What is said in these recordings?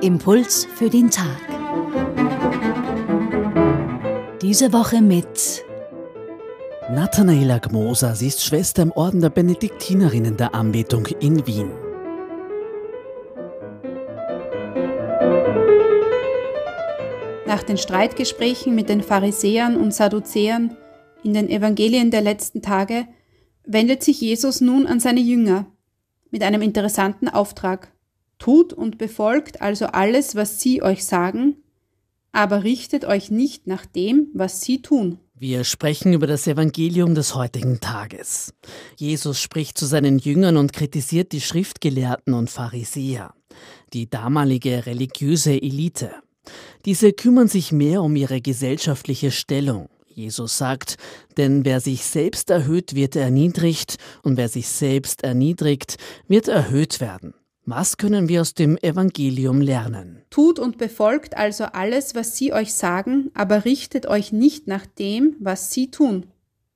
Impuls für den Tag. Diese Woche mit Nathanaela Gmoser, sie ist Schwester im Orden der Benediktinerinnen der Anbetung in Wien. Nach den Streitgesprächen mit den Pharisäern und Sadduzäern in den Evangelien der letzten Tage wendet sich Jesus nun an seine Jünger mit einem interessanten Auftrag. Tut und befolgt also alles, was sie euch sagen, aber richtet euch nicht nach dem, was sie tun. Wir sprechen über das Evangelium des heutigen Tages. Jesus spricht zu seinen Jüngern und kritisiert die Schriftgelehrten und Pharisäer, die damalige religiöse Elite. Diese kümmern sich mehr um ihre gesellschaftliche Stellung. Jesus sagt, denn wer sich selbst erhöht, wird erniedrigt, und wer sich selbst erniedrigt, wird erhöht werden. Was können wir aus dem Evangelium lernen? Tut und befolgt also alles, was sie euch sagen, aber richtet euch nicht nach dem, was sie tun.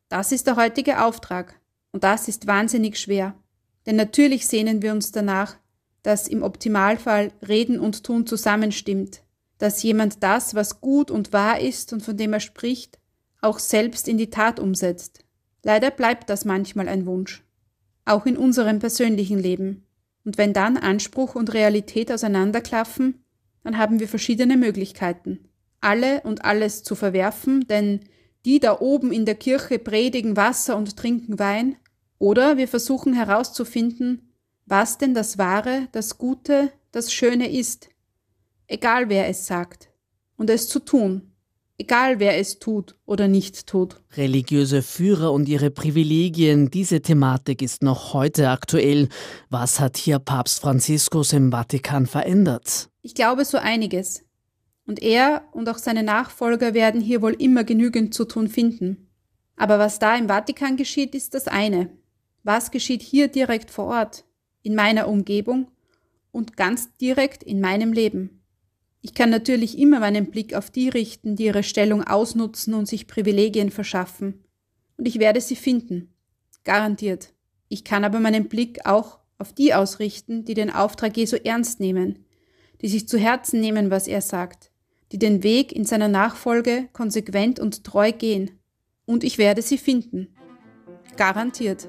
Das ist der heutige Auftrag. Und das ist wahnsinnig schwer. Denn natürlich sehnen wir uns danach, dass im Optimalfall Reden und Tun zusammenstimmt, dass jemand das, was gut und wahr ist und von dem er spricht, auch selbst in die Tat umsetzt. Leider bleibt das manchmal ein Wunsch. Auch in unserem persönlichen Leben. Und wenn dann Anspruch und Realität auseinanderklaffen, dann haben wir verschiedene Möglichkeiten. Alle und alles zu verwerfen, denn die da oben in der Kirche predigen Wasser und trinken Wein, oder wir versuchen herauszufinden, was denn das Wahre, das Gute, das Schöne ist, egal wer es sagt, und es zu tun, egal wer es tut oder nicht tut. Religiöse Führer und ihre Privilegien, diese Thematik ist noch heute aktuell. Was hat hier Papst Franziskus im Vatikan verändert? Ich glaube so einiges. Und er und auch seine Nachfolger werden hier wohl immer genügend zu tun finden. Aber was da im Vatikan geschieht, ist das eine. Was geschieht hier direkt vor Ort, in meiner Umgebung und ganz direkt in meinem Leben? Ich kann natürlich immer meinen Blick auf die richten, die ihre Stellung ausnutzen und sich Privilegien verschaffen. Und ich werde sie finden. Garantiert. Ich kann aber meinen Blick auch auf die ausrichten, die den Auftrag Jesu ernst nehmen, die sich zu Herzen nehmen, was er sagt, die den Weg in seiner Nachfolge konsequent und treu gehen. Und ich werde sie finden. Garantiert.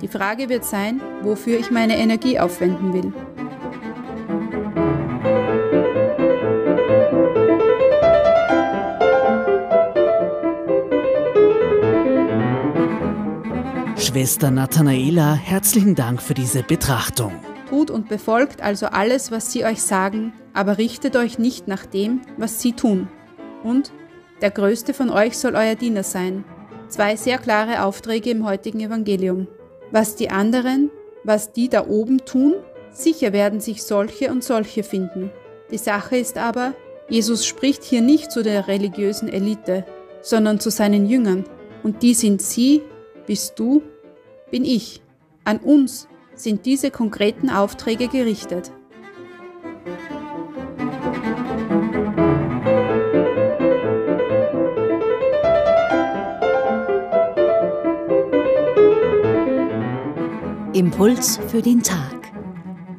Die Frage wird sein, wofür ich meine Energie aufwenden will. Schwester Nathanaela, herzlichen Dank für diese Betrachtung. Tut und befolgt also alles, was sie euch sagen, aber richtet euch nicht nach dem, was sie tun. Und der Größte von euch soll euer Diener sein. Zwei sehr klare Aufträge im heutigen Evangelium. Was die anderen, was die da oben tun, sicher werden sich solche und solche finden. Die Sache ist aber, Jesus spricht hier nicht zu der religiösen Elite, sondern zu seinen Jüngern. Und die sind sie, bist du bin ich. An uns sind diese konkreten Aufträge gerichtet. Impuls für den Tag.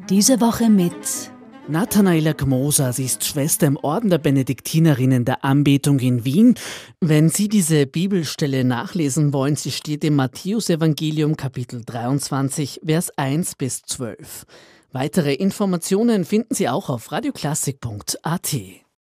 Diese Woche mit Nathanaela Gmoser, sie ist Schwester im Orden der Benediktinerinnen der Anbetung in Wien. Wenn Sie diese Bibelstelle nachlesen wollen, sie steht im Matthäusevangelium Kapitel 23, Vers 1 bis 12. Weitere Informationen finden Sie auch auf radioklassik.at.